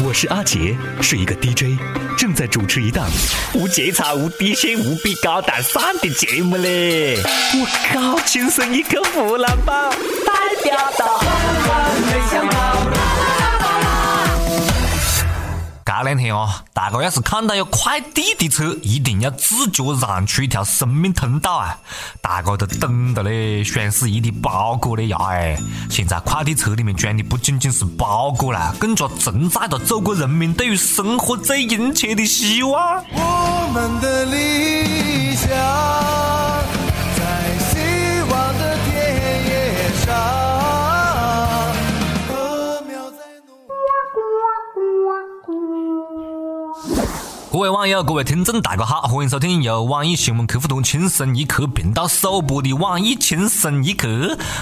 我是阿杰，是一个 DJ，正在主持一档无节操、无底线、无比高大上的节目嘞！我靠，亲生一个湖南宝，代表的这两天哦，大家要是看到有快递的车，一定要自觉让出一条生命通道啊！大家都等着嘞，双十一的包裹嘞呀！哎，现在快递车里面装的不仅仅是包裹啦，更加承载着祖国人民对于生活最殷切的希望。我们的理想。各位网友，各位听众，大家好，欢迎收听由网易新闻客户端“轻松一刻”频道首播的《网易轻松一刻》，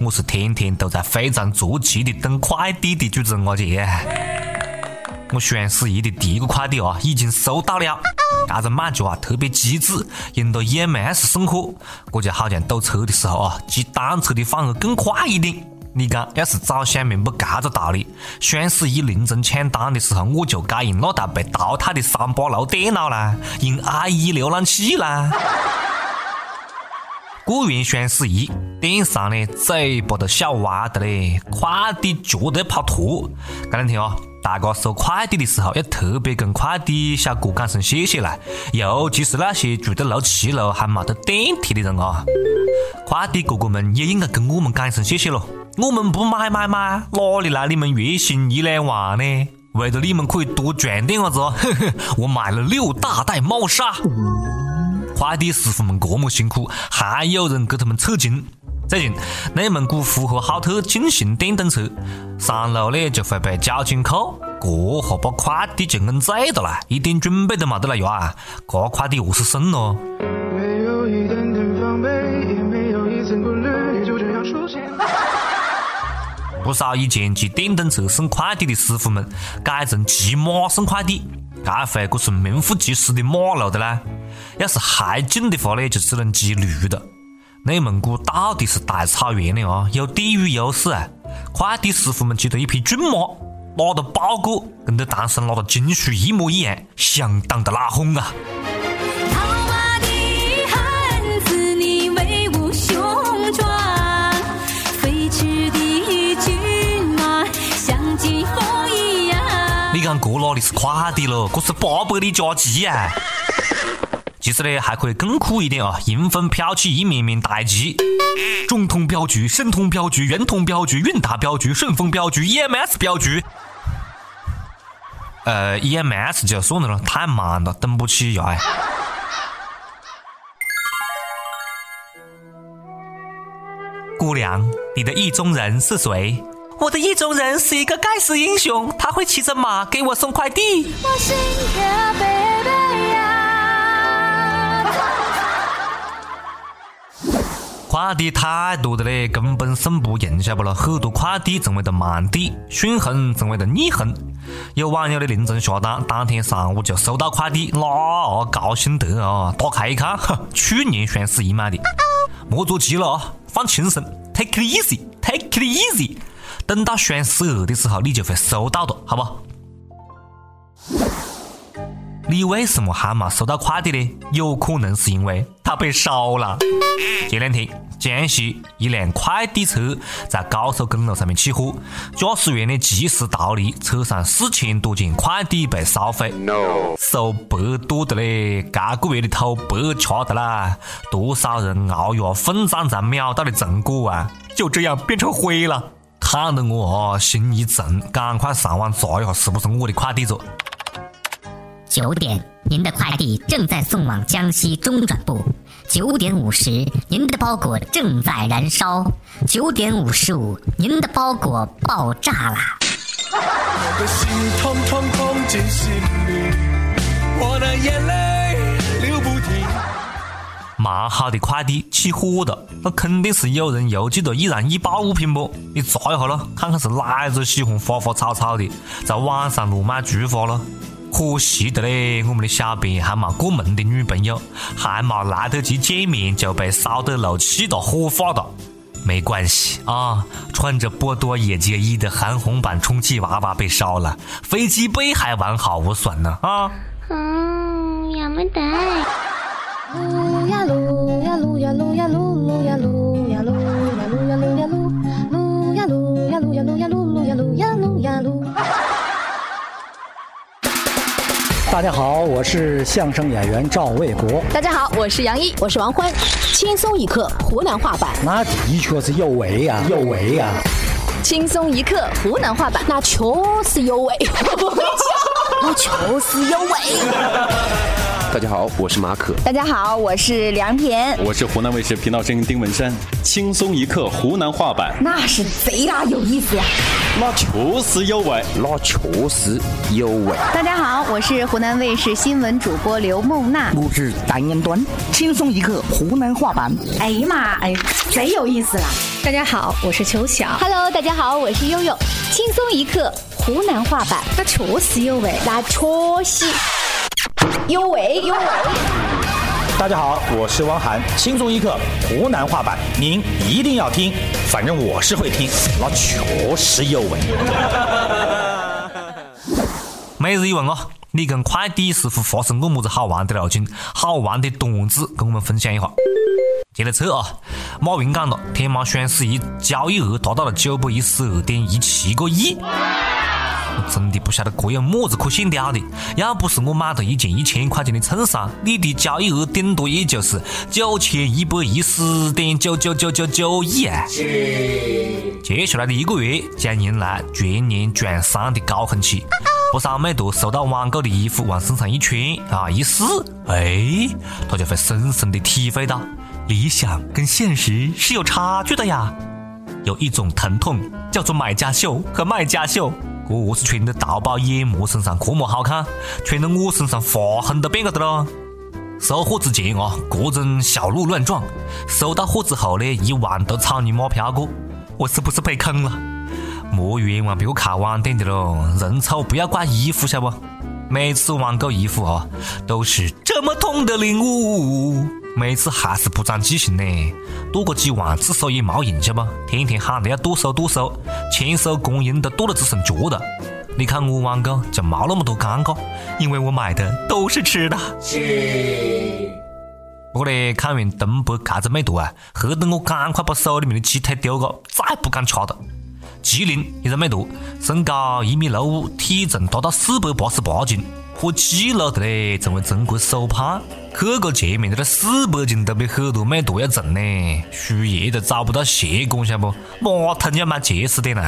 我是天天都在非常着急的等快递的主持人阿杰。我双十一的第一个快递啊，已经收到了。这个卖家啊特别机智，用到 EMS 送货，这就好像堵车的时候啊，骑单车的反而更快一点。你讲，要是早想明白这个道理，双十一凌晨抢单的时候，我就该用那台被淘汰的三八六电脑啦，用 IE 浏览器啦。过完双十一，电商呢嘴巴都笑歪的嘞，快递绝对跑脱。这两天啊，大家收快递的时候要特别跟快递小哥讲声谢谢啦，尤其是那些住在六七楼还没得电梯的人啊，快递哥哥们也应该跟我们讲一声谢谢喽。我们不买买买，哪里来你们月薪一两万呢？为了你们可以多赚点伢子，我买了六大袋猫砂。快递师傅们这么辛苦，还有人给他们扯金。最近，内蒙古呼和浩特进行电动车，上路呢就会被交警扣，这下把快递就摁醉了啦，一点准备都没得了呀！这快递何是送咯？不少以前骑电动车送快递的师傅们改成骑马送快递，这回可是名副其实的马路的啦。要是还近的话呢，就只能骑驴的。内蒙古到底是大草原的啊，有地域优势啊。快递师傅们骑着一匹骏马，拿着包裹跟在唐僧拿的经书一模一样，相当的拉轰啊。你讲这哪里是快的了？这是八百里加急啊！其实呢，还可以更酷一点啊！迎风飘起一面面大旗，中通镖局、申通镖局、圆通镖局、韵达镖局、顺丰镖局、EMS 镖局。呃，EMS 就算了咯，太慢了，等不起呀！姑娘，你的意中人是谁？我的意中人是一个盖世英雄，他会骑着马给我送快递。快递太多的嘞，根本送不赢，晓不咯？很多快递成为了慢递，顺丰成为了逆丰。有网友的凌晨下单，当天上午就收到快递，那啊高兴得啊！打开一看，去年双十一买的，莫着急了啊，放轻松，take it easy，take it easy。等到双十二的时候，你就会收到的，好不？你为什么还没收到快递呢？有可能是因为它被烧了。前两天，江西一辆快递车在高速公路上面起火，驾驶员呢及时逃离，车上四千多件快递被烧毁，收白多的嘞，这个月的头白吃的啦，多少人熬夜奋战才秒到的成果啊，就这样变成灰了。看得我啊心一震，赶快上网查一下是不是我的快递着。九点，您的快递正在送往江西中转部。九点五十，您的包裹正在燃烧。九点五十五，您的包裹爆炸了。我的心痛痛痛进心里，我的眼泪流不停。蛮好的快递起火了，那肯定是有人邮寄了易燃易爆物品不？你查一下咯，看看是哪一个喜欢花花草草的，在网上乱卖菊花咯。可惜的嘞，我们的小编还没过门的女朋友，还没来得及见面就被烧得漏气了，火化了。没关系啊，穿着波多野结衣的韩红版充气娃娃被烧了，飞机杯还完好无损呢啊！嗯，也没得。撸呀撸呀撸呀撸呀撸撸呀撸呀撸呀撸呀撸呀撸撸呀撸呀撸呀撸呀撸撸呀撸呀撸呀撸。大家好，我是相声演员赵卫国。大家好，我是杨一，我是王欢，轻松一刻湖南话版，那的确是有为呀、有为呀、轻松一刻湖南话版，那确实有味，那确实有味。大家好，我是马可。大家好，我是梁田，我是湖南卫视频道声音丁文山，轻松一刻湖南话版，那是贼拉有意思呀！那确实有味。那确实有味。大家好，我是湖南卫视新闻主播刘梦娜。录制单元端，轻松一刻湖南话版。哎呀妈，哎，贼有意思了！大家好，我是秋晓。Hello，大家好，我是悠悠，轻松一刻湖南话版，那确实有味，那确实有味有味。大家好，我是汪涵，轻松一刻湖南话版，您一定要听，反正我是会听，那确实有味。每日一问哦，你跟快递师傅发生过么子好玩的路径、好玩的段子，跟我们分享一下。接着测啊，马云讲了，天猫双十一交易额达到了九百一十二点一七个亿。我真的不晓得这有么子可炫耀的。要不是我买了一件一千块钱的衬衫，你的交易额顶多也就是九千一百一十点九九九九九亿啊！接下来的一个月将迎来全年转三的高峰期。不少妹坨收到网购的衣服往身上一穿啊一试，哎，他就会深深的体会到理想跟现实是有差距的呀。有一种疼痛叫做买家秀和卖家秀。这是穿在淘宝眼膜身上这么好看，穿在我身上划痕都变个的了。收货之前啊，各种小鹿乱撞；收到货之后呢，一万多草泥马飘过，我是不是被坑了？莫冤枉别个看网店的咯，人丑不要怪衣服，晓不？每次网购衣服啊，都是这么痛的领悟，每次还是不长记性呢。剁个几万次手也没用，去吧？天天喊着要剁手剁手，千手观音都剁得只剩脚了。你看我网购就没那么多尴尬，因为我买的都是吃的。不过呢，看完东北这只美图啊，吓得我赶快把手里面的鸡腿丢了，再不敢吃了。吉林一个美图，身高一米六五，体重达到四百八十八斤，破纪录的嘞，成为中国首胖。去个前面的那四百斤都比很多美图要重呢，输液都找不到血管，晓不？马桶要买结实点呢。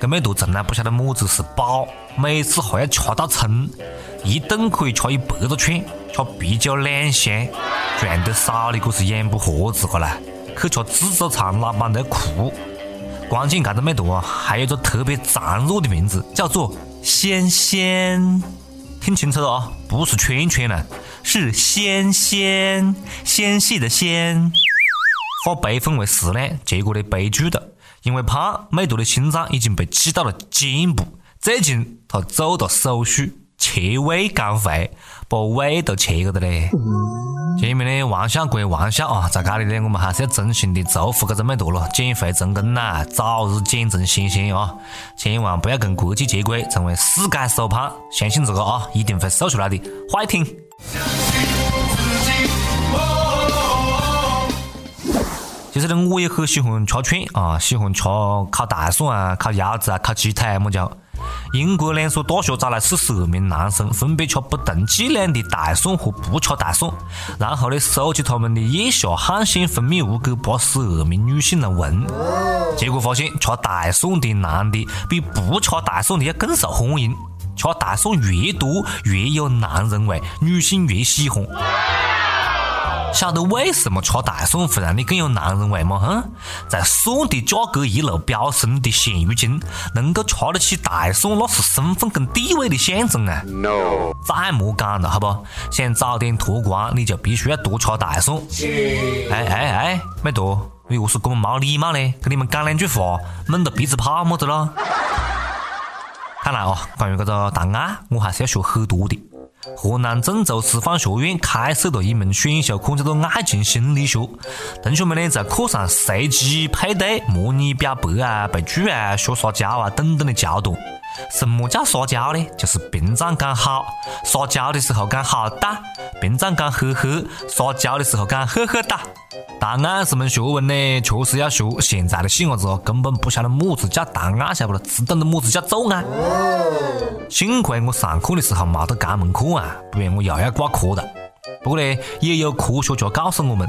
这美图从来不晓得么子是饱，每次还要吃到撑，一顿可以吃一百多串，吃啤酒两箱，赚得少的可是养不活自个啦。去吃自助餐，老板都哭。关键这个美图啊，还有个特别孱弱的名字，叫做仙仙。听清楚了啊，不是圈圈了，是纤纤，纤细的纤。化悲愤为食呢，结果呢悲剧了。因为胖，美图的心脏已经被挤到了肩部。最近他做了手术，切胃减肥，把胃都切个的嘞。前面的玩笑归玩笑啊，在这里呢，我们还是要真心的祝福这个美图了，减肥成功啦，早日减成纤纤啊！千万不要跟国际接轨，成为世界首胖。相信这个啊，一定会瘦出来的，快听！其实呢，我也很喜欢吃串啊，喜欢吃烤大蒜啊、烤腰子啊、烤鸡腿啊么叫。英国两所大学找来四十二名男生，分别吃不同剂量的大蒜和不吃大蒜，然后呢，收集他们的腋下汗腺分泌物给八十二名女性来闻，结果发现吃大蒜的男的比不吃大蒜的要更受欢迎，吃大蒜越多越有男人味，女性越喜欢。晓得为什么吃大蒜会让你更有男人味吗？哼，在蒜的价格一路飙升的现如今，能够吃得起大蒜，那是身份跟地位的象征啊！No，再莫讲了，好不？想早点脱光，你就必须要多吃大蒜。哎哎哎，美图，你何是这么没礼貌呢？跟你们讲两句话，闷得鼻子泡么子了？看来哦，关于这个答案，我还是要学很多的。河南郑州师范学院开设了一门选修课，叫做爱情心理学。同学们呢，在课上随机配对，模拟表白啊、被拒啊、学撒娇啊等等的桥段。什么叫撒娇呢？就是平常讲好，撒娇的时候讲好哒；平常讲呵呵，撒娇的时候讲呵呵哒。谈爱是门学问呢，确实要学。现在的细伢子哦，根本不晓得么子叫谈爱，晓不咯？只懂得么子叫做爱。幸亏我上课的时候没得这门课啊，不然我又要挂科了。不过呢，也有科学家告诉我们，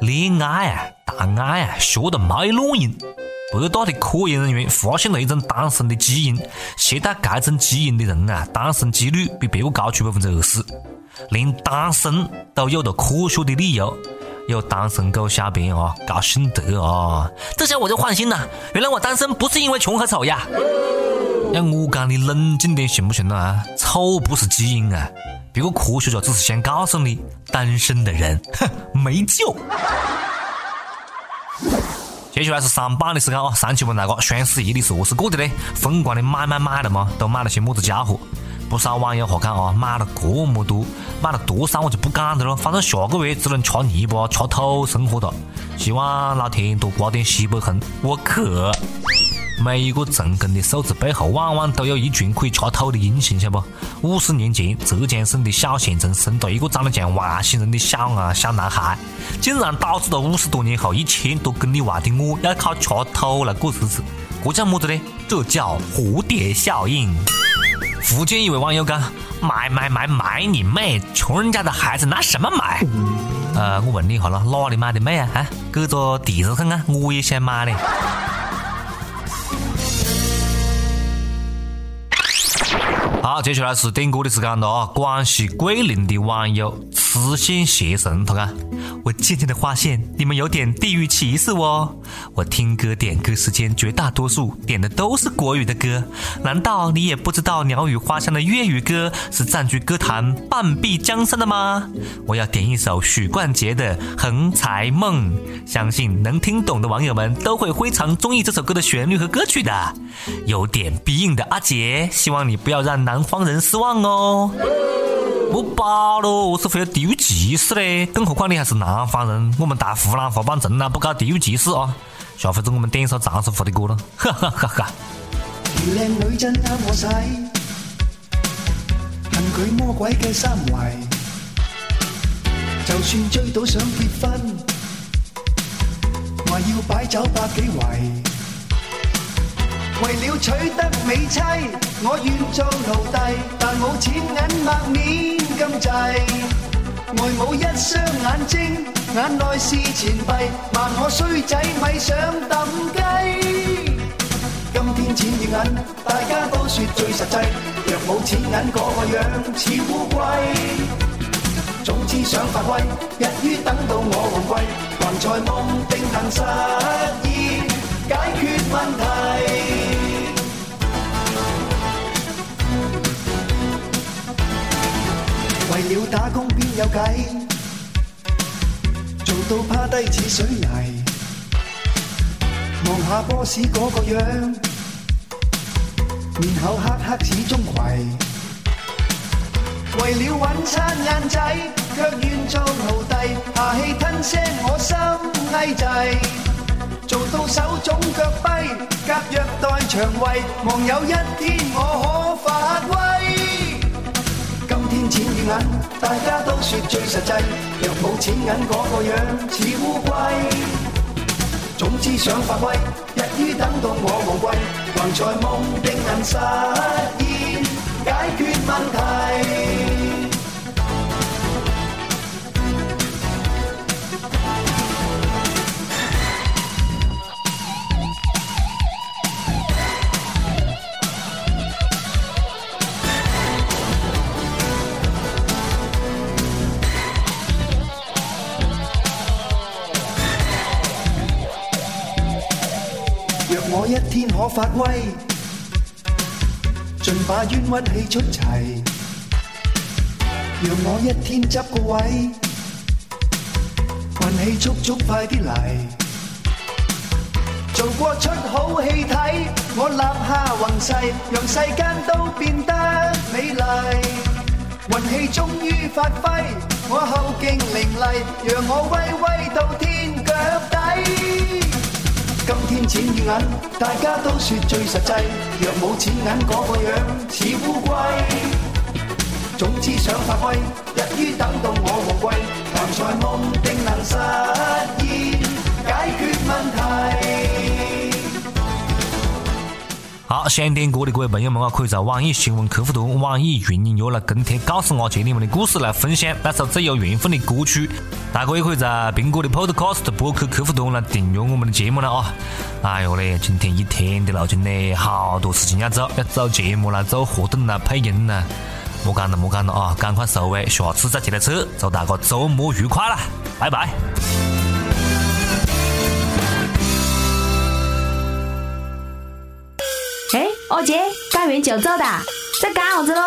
恋爱啊、谈爱啊，学的没卵用。北大的科研人员发现了一种单身的基因，携带该种基因的人啊，单身几率比别个高出百分之二十。连单身都有了科学的理由，有单身狗小编啊，高兴得啊！这下我就放心了，原来我单身不是因为穷和丑呀。要我讲你冷静点行不行啊？丑不是基因啊，别个科学家只是想告诉你，单身的人哼没救。接下来是上榜的时间啊！上期问大家双十一你是何是过的呢？疯狂的买买买了吗？都买了些么子家伙？不少网友哈看啊，买了这么多，买了多少我就不讲的咯，反正下个月只能吃泥巴、吃土生活哒。希望老天多刮点西北风，我去。每一个成功的数字背后，往往都有一群可以吃土的英雄，晓得不？五十年前，浙江省的小县城生了一个长得像外星人的小啊小男孩，竟然导致了五十多年后一千多公里外的我要靠吃土来过日子。这叫么子呢？这叫蝴蝶效应。福建一位网友讲：“买买买买你妹！穷人家的孩子拿什么买？”呃，我问你一下了，哪里买的妹啊？啊，给个地址看看，我也想买嘞。好，接下来是点歌的时间了啊！广西桂林的网友痴线邪神，同啊：“我渐渐的发现你们有点地域歧视哦。我听歌点歌时间，绝大多数点的都是国语的歌，难道你也不知道鸟语花香的粤语歌是占据歌坛半壁江山的吗？我要点一首许冠杰的《横财梦》，相信能听懂的网友们都会非常中意这首歌的旋律和歌曲的。有点鼻音的阿杰，希望你不要让。”南方人失望哦，我罢了，我是会有地域歧视嘞，更何况你还是南方人，我们大湖南话版从来不搞地域歧视啊。下回子我们点一首长沙话的歌了，哈哈哈哈。为了取得美妻，我愿做奴隶，但冇钱银墨面。咁滞。外母一双眼睛，眼内是钱币，骂我衰仔咪想抌鸡。今天钱与银，大家都说最实际。若冇钱银，个样似乌龟。总之想发威，一于等到我旺季，还在梦定能实现，解决问题。了打工边有计，做到趴低似水泥。望下 boss 嗰个样，面口黑黑似钟馗。为了搵餐晏仔，却愿做奴隶，下气吞声我心翳滞。做到手肿脚跛，夹虐待肠胃，望有一天我可发威。钱与银，大家都说最实际。若冇钱银，嗰个样似乌龟。总之想发威，一于等到我无归，还财梦定能实现，解决问题。一天可发威，尽把冤屈气出齐。让我一天执个位，运气足足快啲嚟。做过出好戏睇，我立下宏誓，让世间都变得美丽。运气终于发挥，我后劲凌厉，让我威威到天。今天钱与银，大家都说最实际。若冇钱银嗰个样似乌龟。总之想发挥，日于等到我旺贵，谈财梦定能实现，解决问题。好，想听歌的各位朋友们啊，可以在网易新闻客户端、网易云音乐来跟帖，告诉我接你们的故事来分享那首最有缘分的歌曲。大哥也可以在苹果的 Podcast 播客客户端来订阅我们的节目了啊！哎呦嘞，今天一天的勞勁嘞，好多事情要做，要做节目啦，做活动啦，配音啦，莫讲了莫讲了啊！赶快收尾，下次再接着扯，祝大家周末愉快啦，拜拜。二姐，干完就走的，在干啥子喽？